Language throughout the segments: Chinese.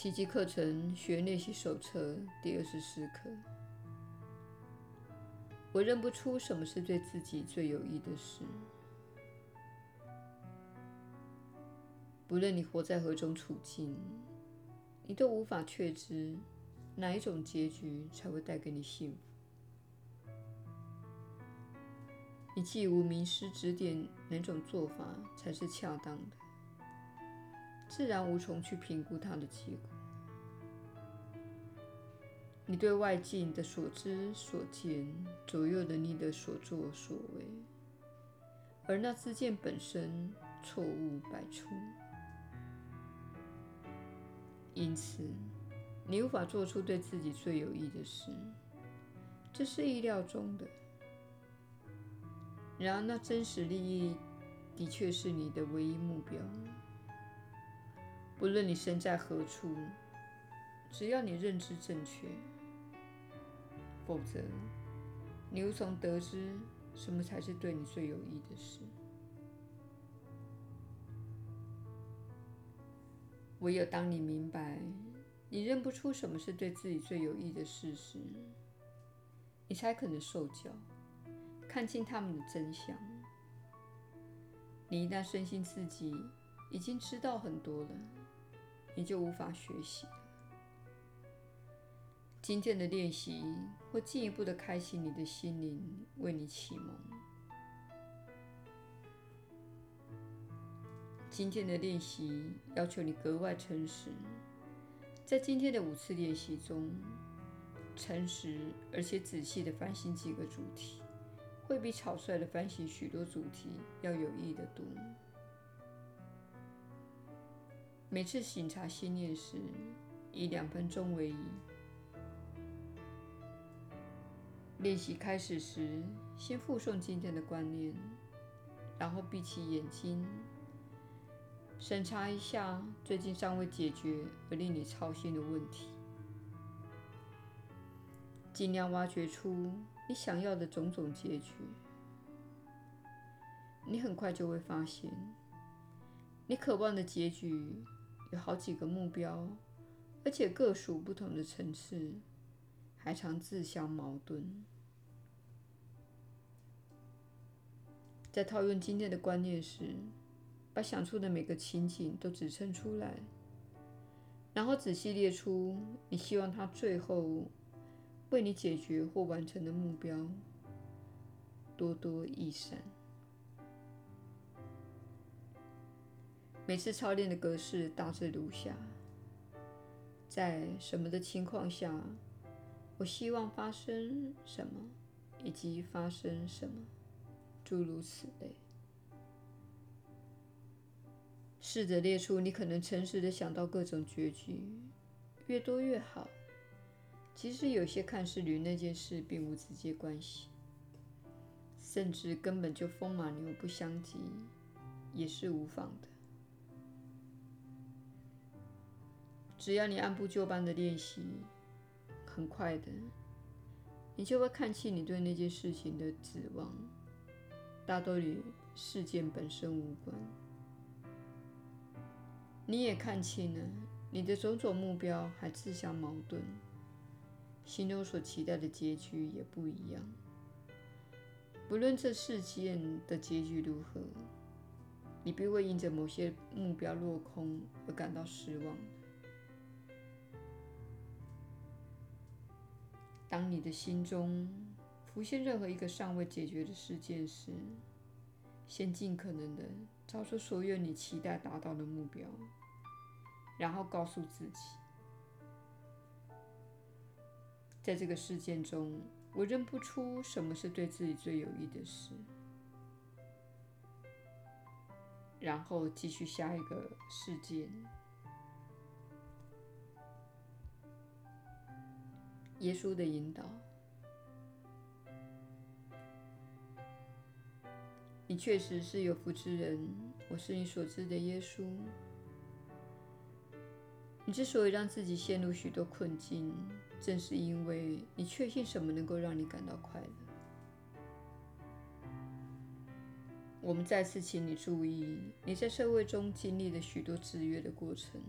奇迹课程学练习手册第二十四课。我认不出什么是对自己最有益的事。不论你活在何种处境，你都无法确知哪一种结局才会带给你幸福。你既无名师指点哪种做法才是恰当的，自然无从去评估它的结果。你对外境的所知所见左右了你的所作所为，而那知见本身错误百出，因此你无法做出对自己最有益的事，这是意料中的。然而，那真实利益的确是你的唯一目标。不论你身在何处，只要你认知正确。否则，你无从得知什么才是对你最有益的事。唯有当你明白你认不出什么是对自己最有益的事时，你才可能受教，看清他们的真相。你一旦深信自己已经知道很多了，你就无法学习。今天的练习会进一步的开启你的心灵，为你启蒙。今天的练习要求你格外诚实。在今天的五次练习中，诚实而且仔细的反省几个主题，会比草率的反省许多主题要有益的多。每次醒察心念时，以两分钟为宜。练习开始时，先复诵今天的观念，然后闭起眼睛，审查一下最近尚未解决而令你操心的问题，尽量挖掘出你想要的种种结局。你很快就会发现，你渴望的结局有好几个目标，而且各属不同的层次。还常自相矛盾。在套用今天的观念时，把想出的每个情景都指称出来，然后仔细列出你希望它最后为你解决或完成的目标，多多益善。每次操练的格式大致如下：在什么的情况下？我希望发生什么，以及发生什么，诸如此类。试着列出你可能诚实的想到各种结局，越多越好。即使有些看似与那件事并无直接关系，甚至根本就风马牛不相及，也是无妨的。只要你按部就班的练习。很快的，你就会看清你对那件事情的指望，大多与事件本身无关。你也看清了你的种种目标还自相矛盾，心中所期待的结局也不一样。不论这事件的结局如何，你必会因着某些目标落空而感到失望。当你的心中浮现任何一个尚未解决的事件时，先尽可能的找出所有你期待达到的目标，然后告诉自己，在这个事件中，我认不出什么是对自己最有益的事，然后继续下一个事件。耶稣的引导，你确实是有福之人。我是你所知的耶稣。你之所以让自己陷入许多困境，正是因为你确信什么能够让你感到快乐。我们再次请你注意，你在社会中经历了许多制约的过程。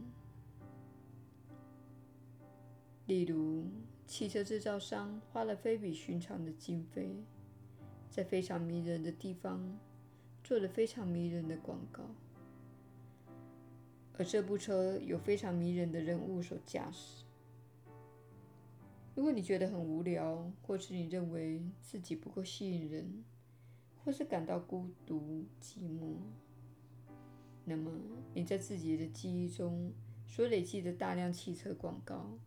例如，汽车制造商花了非比寻常的经费，在非常迷人的地方做了非常迷人的广告，而这部车有非常迷人的人物所驾驶。如果你觉得很无聊，或是你认为自己不够吸引人，或是感到孤独寂寞，那么你在自己的记忆中所累积的大量汽车广告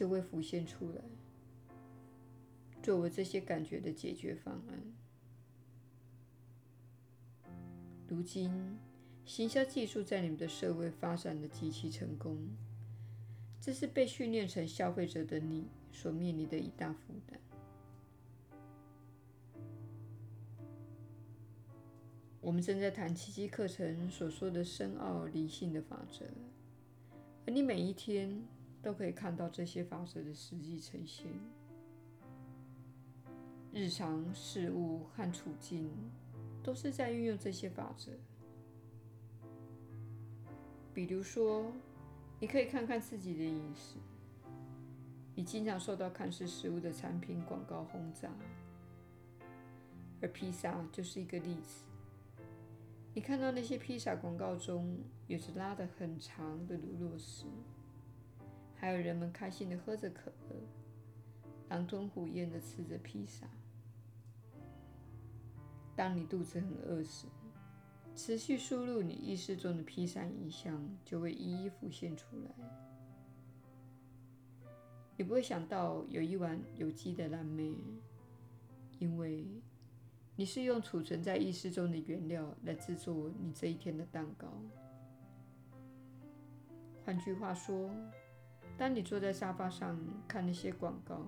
就会浮现出来，作为这些感觉的解决方案。如今，行销技术在你们的社会发展的极其成功。这是被训练成消费者的你所面临的一大负担。我们正在谈奇迹课程所说的深奥灵性的法则，而你每一天都可以看到这些法则的实际呈现。日常事物和处境都是在运用这些法则，比如说。你可以看看自己的饮食，你经常受到看似食物的产品广告轰炸，而披萨就是一个例子。你看到那些披萨广告中有着拉得很长的乳酪丝，还有人们开心地喝着可乐，狼吞虎咽地吃着披萨。当你肚子很饿时，持续输入你意识中的披萨影像，就会一一浮现出来。你不会想到有一碗有机的蓝莓，因为你是用储存在意识中的原料来制作你这一天的蛋糕。换句话说，当你坐在沙发上看那些广告，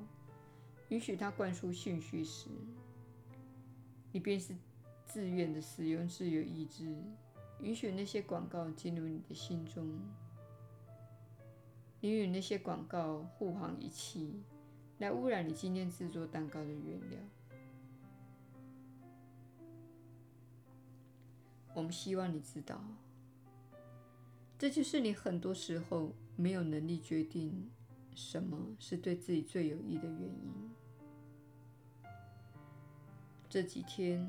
允许它灌输信息时，你便是。自愿的使用自由意志，允许那些广告进入你的心中，你与那些广告互淌一气，来污染你今天制作蛋糕的原料。我们希望你知道，这就是你很多时候没有能力决定什么是对自己最有益的原因。这几天。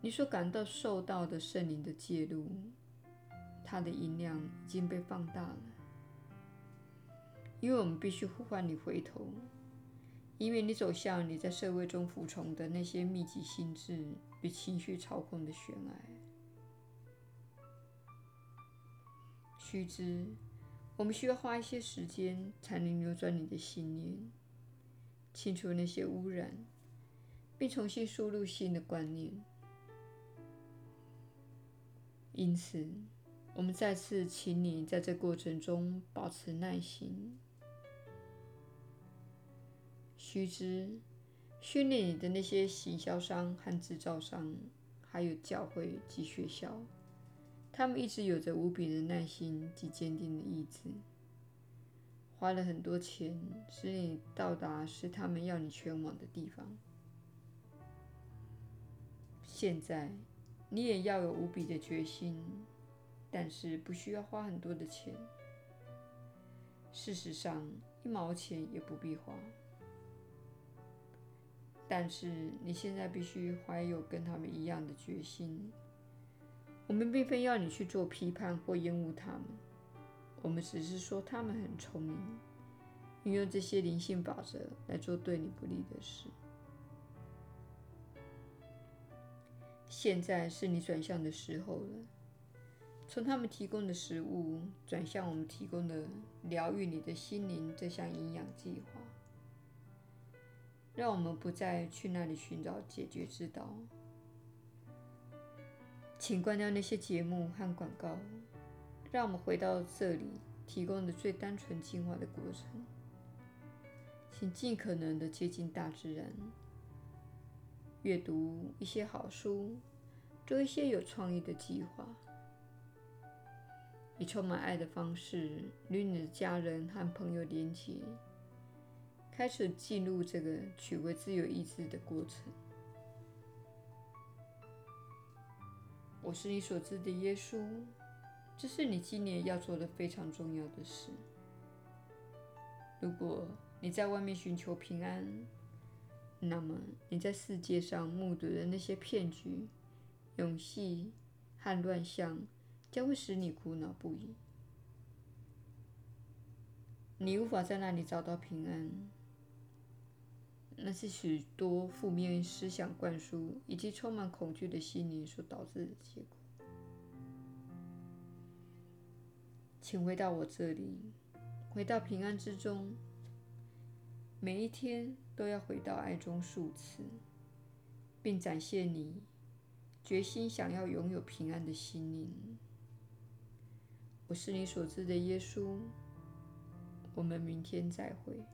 你所感到受到的圣灵的介入，它的音量已经被放大了，因为我们必须呼唤你回头，因为你走向你在社会中服从的那些密集心智与情绪操控的悬崖。须知，我们需要花一些时间才能扭转你的信念，清除那些污染，并重新输入新的观念。因此，我们再次请你在这过程中保持耐心。须知，训练你的那些行销商和制造商，还有教会及学校，他们一直有着无比的耐心及坚定的意志，花了很多钱使你到达是他们要你前往的地方。现在。你也要有无比的决心，但是不需要花很多的钱。事实上，一毛钱也不必花。但是你现在必须怀有跟他们一样的决心。我们并非要你去做批判或厌恶他们，我们只是说他们很聪明，运用这些灵性法则来做对你不利的事。现在是你转向的时候了，从他们提供的食物转向我们提供的疗愈你的心灵这项营养计划。让我们不再去那里寻找解决之道。请关掉那些节目和广告，让我们回到这里提供的最单纯进化的过程。请尽可能的接近大自然。阅读一些好书，做一些有创意的计划，以充满爱的方式与你的家人和朋友连结，开始进入这个取回自由意志的过程。我是你所知的耶稣，这是你今年要做的非常重要的事。如果你在外面寻求平安，那么你在世界上目睹的那些骗局、勇戏和乱象，将会使你苦恼不已。你无法在那里找到平安，那是许多负面思想灌输以及充满恐惧的心灵所导致的结果。请回到我这里，回到平安之中。每一天都要回到爱中数次，并展现你决心想要拥有平安的心灵。我是你所知的耶稣。我们明天再会。